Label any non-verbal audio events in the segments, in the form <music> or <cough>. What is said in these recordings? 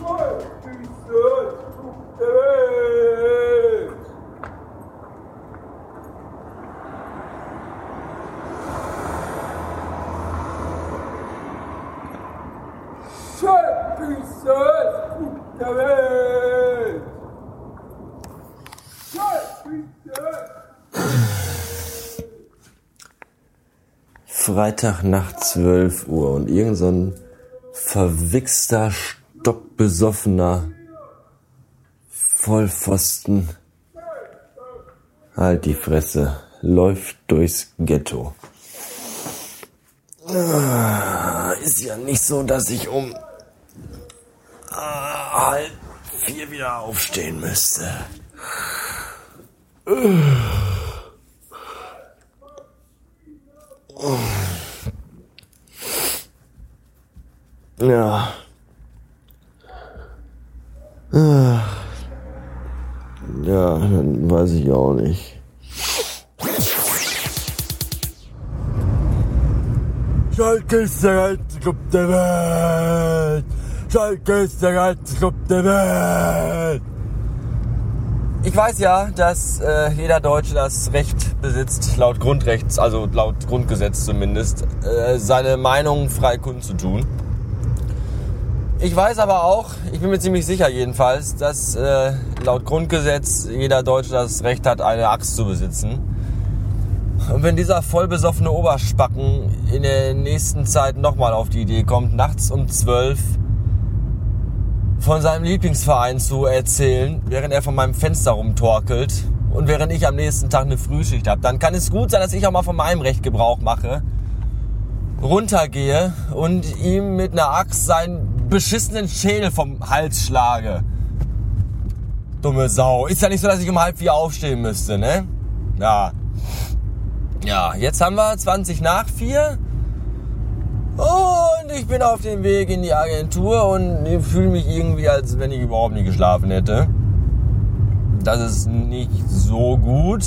Lord. Freitag nach 12 Uhr und irgend so ein verwichster, stockbesoffener Vollpfosten, halt die Fresse, läuft durchs Ghetto. Ah, ist ja nicht so, dass ich um ah, halb vier wieder aufstehen müsste. Ja. Ja, dann weiß ich auch nicht. Schalke ist der geilste Club der Welt. Schalke ist der geilste Club der Welt. Ich weiß ja, dass äh, jeder Deutsche das Recht besitzt, laut Grundrechts, also laut Grundgesetz zumindest, äh, seine Meinung frei kundzutun. Ich weiß aber auch, ich bin mir ziemlich sicher jedenfalls, dass äh, laut Grundgesetz jeder Deutsche das Recht hat, eine Axt zu besitzen. Und wenn dieser vollbesoffene Oberspacken in der nächsten Zeit nochmal auf die Idee kommt, nachts um 12 von seinem Lieblingsverein zu erzählen, während er von meinem Fenster rumtorkelt und während ich am nächsten Tag eine Frühschicht habe, dann kann es gut sein, dass ich auch mal von meinem Recht Gebrauch mache, runtergehe und ihm mit einer Axt seinen beschissenen Schädel vom Hals schlage. Dumme Sau. Ist ja nicht so, dass ich um halb vier aufstehen müsste, ne? Ja. Ja, jetzt haben wir 20 nach vier. Und ich bin auf dem Weg in die Agentur und fühle mich irgendwie, als wenn ich überhaupt nicht geschlafen hätte. Das ist nicht so gut.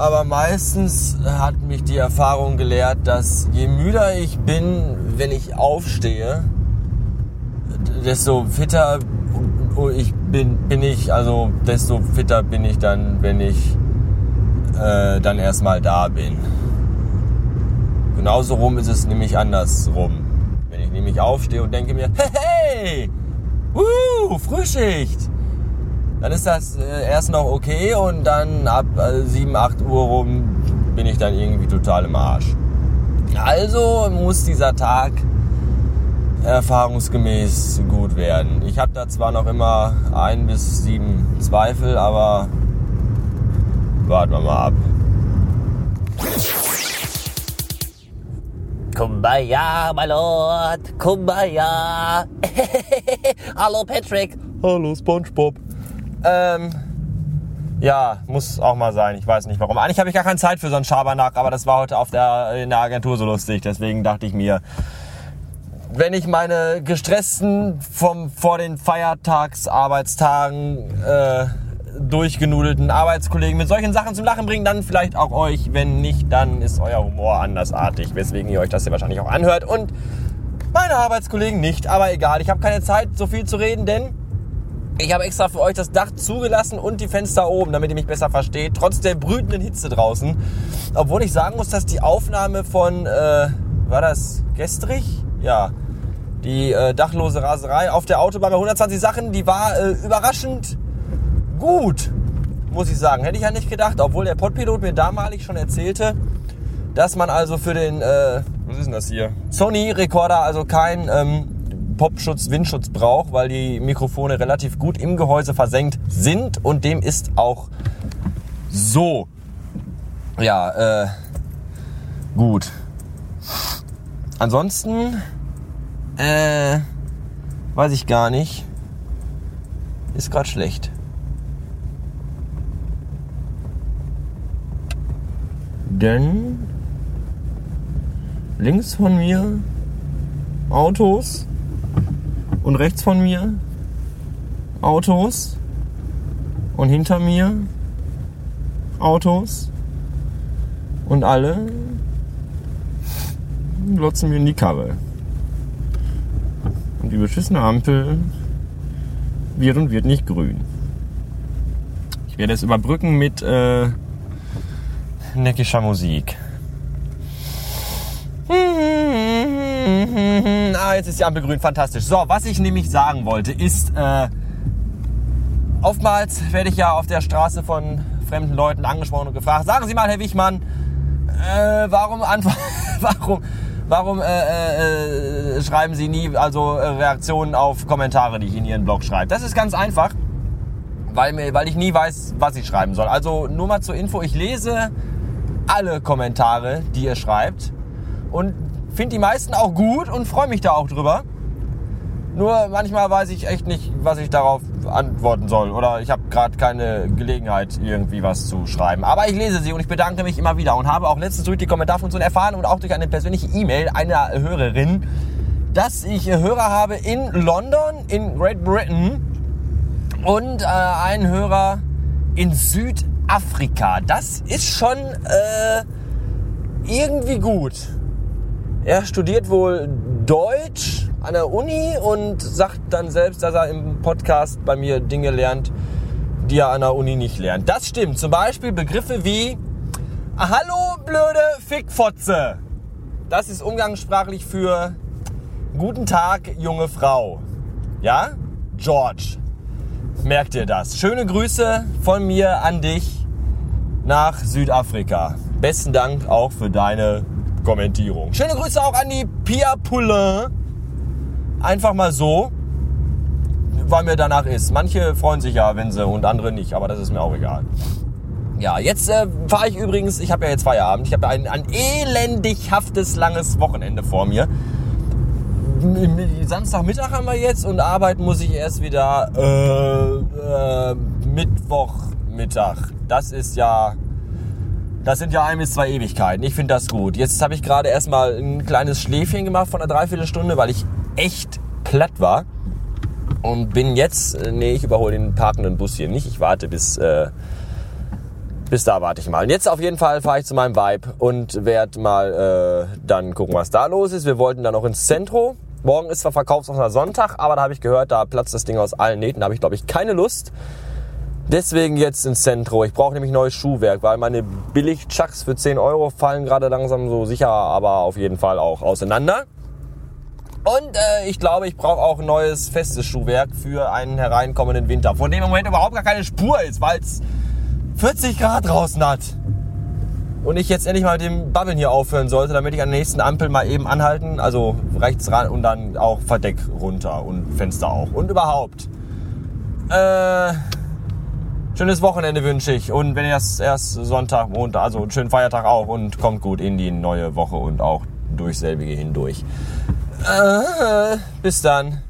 Aber meistens hat mich die Erfahrung gelehrt, dass je müder ich bin, wenn ich aufstehe, desto fitter ich bin, bin ich, also desto fitter bin ich dann, wenn ich äh, dann erstmal da bin. Genauso rum ist es nämlich andersrum. Wenn ich nämlich aufstehe und denke mir, <laughs> hey, hey, uh, Frühschicht, dann ist das äh, erst noch okay und dann ab äh, 7, 8 Uhr rum bin ich dann irgendwie total im Arsch. Also muss dieser Tag erfahrungsgemäß gut werden. Ich habe da zwar noch immer ein bis sieben Zweifel, aber warten wir mal ab. Kumbaya, my lord, Kumbaya. <laughs> Hallo Patrick. Hallo SpongeBob. Ähm, ja, muss auch mal sein. Ich weiß nicht warum. Eigentlich habe ich gar keine Zeit für so einen Schabernack, aber das war heute auf der, in der Agentur so lustig. Deswegen dachte ich mir, wenn ich meine gestressten vom, vor den Feiertagsarbeitstagen äh, durchgenudelten Arbeitskollegen mit solchen Sachen zum Lachen bringen, dann vielleicht auch euch. Wenn nicht, dann ist euer Humor andersartig, weswegen ihr euch das hier wahrscheinlich auch anhört. Und meine Arbeitskollegen nicht, aber egal. Ich habe keine Zeit, so viel zu reden, denn ich habe extra für euch das Dach zugelassen und die Fenster oben, damit ihr mich besser versteht, trotz der brütenden Hitze draußen. Obwohl ich sagen muss, dass die Aufnahme von, äh, war das gestrig? Ja, die äh, dachlose Raserei auf der Autobahn bei 120 Sachen, die war äh, überraschend gut, muss ich sagen. Hätte ich ja nicht gedacht, obwohl der Podpilot mir damalig schon erzählte, dass man also für den, äh, was ist denn das hier? Sony-Rekorder also kein ähm, Popschutz, Windschutz braucht, weil die Mikrofone relativ gut im Gehäuse versenkt sind und dem ist auch so. Ja, äh, gut. Ansonsten, äh, weiß ich gar nicht. Ist gerade schlecht. Denn links von mir Autos. Und rechts von mir Autos. Und hinter mir Autos. Und alle glotzen mir in die Karre. Und die beschissene Ampel wird und wird nicht grün. Ich werde es überbrücken mit äh, neckischer Musik. <laughs> Ah, jetzt ist die Ampel grün, fantastisch. So, was ich nämlich sagen wollte, ist, äh, oftmals werde ich ja auf der Straße von fremden Leuten angesprochen und gefragt, sagen Sie mal, Herr Wichmann, äh, warum, <laughs> warum, warum äh, äh, äh, schreiben Sie nie also äh, Reaktionen auf Kommentare, die ich in Ihren Blog schreibe? Das ist ganz einfach, weil, weil ich nie weiß, was ich schreiben soll. Also nur mal zur Info, ich lese alle Kommentare, die ihr schreibt und finde die meisten auch gut und freue mich da auch drüber. Nur manchmal weiß ich echt nicht, was ich darauf antworten soll. Oder ich habe gerade keine Gelegenheit, irgendwie was zu schreiben. Aber ich lese sie und ich bedanke mich immer wieder und habe auch letztens durch die Kommentarfunktion erfahren und auch durch eine persönliche E-Mail einer Hörerin, dass ich Hörer habe in London, in Great Britain und äh, einen Hörer in Südafrika. Das ist schon äh, irgendwie gut. Er studiert wohl Deutsch an der Uni und sagt dann selbst, dass er im Podcast bei mir Dinge lernt, die er an der Uni nicht lernt. Das stimmt. Zum Beispiel Begriffe wie Hallo blöde Fickfotze. Das ist umgangssprachlich für Guten Tag, junge Frau. Ja? George. Merkt ihr das? Schöne Grüße von mir an dich nach Südafrika. Besten Dank auch für deine Kommentierung. Schöne Grüße auch an die Pia Poulain. Einfach mal so, weil mir danach ist. Manche freuen sich ja, wenn sie und andere nicht, aber das ist mir auch egal. Ja, jetzt äh, fahre ich übrigens, ich habe ja jetzt Feierabend, ich habe ja ein, ein elendighaftes langes Wochenende vor mir. Samstagmittag haben wir jetzt und arbeiten muss ich erst wieder äh, äh, Mittwochmittag. Das ist ja das sind ja ein bis zwei Ewigkeiten. Ich finde das gut. Jetzt habe ich gerade erstmal ein kleines Schläfchen gemacht von einer Dreiviertelstunde, weil ich echt platt war. Und bin jetzt, äh, nee, ich überhole den parkenden Bus hier nicht. Ich warte bis, äh, bis da warte ich mal. Und jetzt auf jeden Fall fahre ich zu meinem Vibe und werde mal äh, dann gucken, was da los ist. Wir wollten dann noch ins Zentrum. Morgen ist zwar verkaufsoffener Sonntag, aber da habe ich gehört, da platzt das Ding aus allen Nähten. Da habe ich, glaube ich, keine Lust. Deswegen jetzt ins Zentrum. Ich brauche nämlich neues Schuhwerk, weil meine Billig-Chucks für 10 Euro fallen gerade langsam so sicher, aber auf jeden Fall auch auseinander. Und äh, ich glaube, ich brauche auch neues festes Schuhwerk für einen hereinkommenden Winter, von dem im Moment überhaupt gar keine Spur ist, weil es 40 Grad draußen hat. Und ich jetzt endlich mal mit dem Babbeln hier aufhören sollte, damit ich an der nächsten Ampel mal eben anhalten, also rechts ran und dann auch Verdeck runter und Fenster auch und überhaupt. Äh, schönes Wochenende wünsche ich und wenn ihr das erst Sonntag, Montag, also einen schönen Feiertag auch und kommt gut in die neue Woche und auch durch selbige hindurch. Äh, bis dann.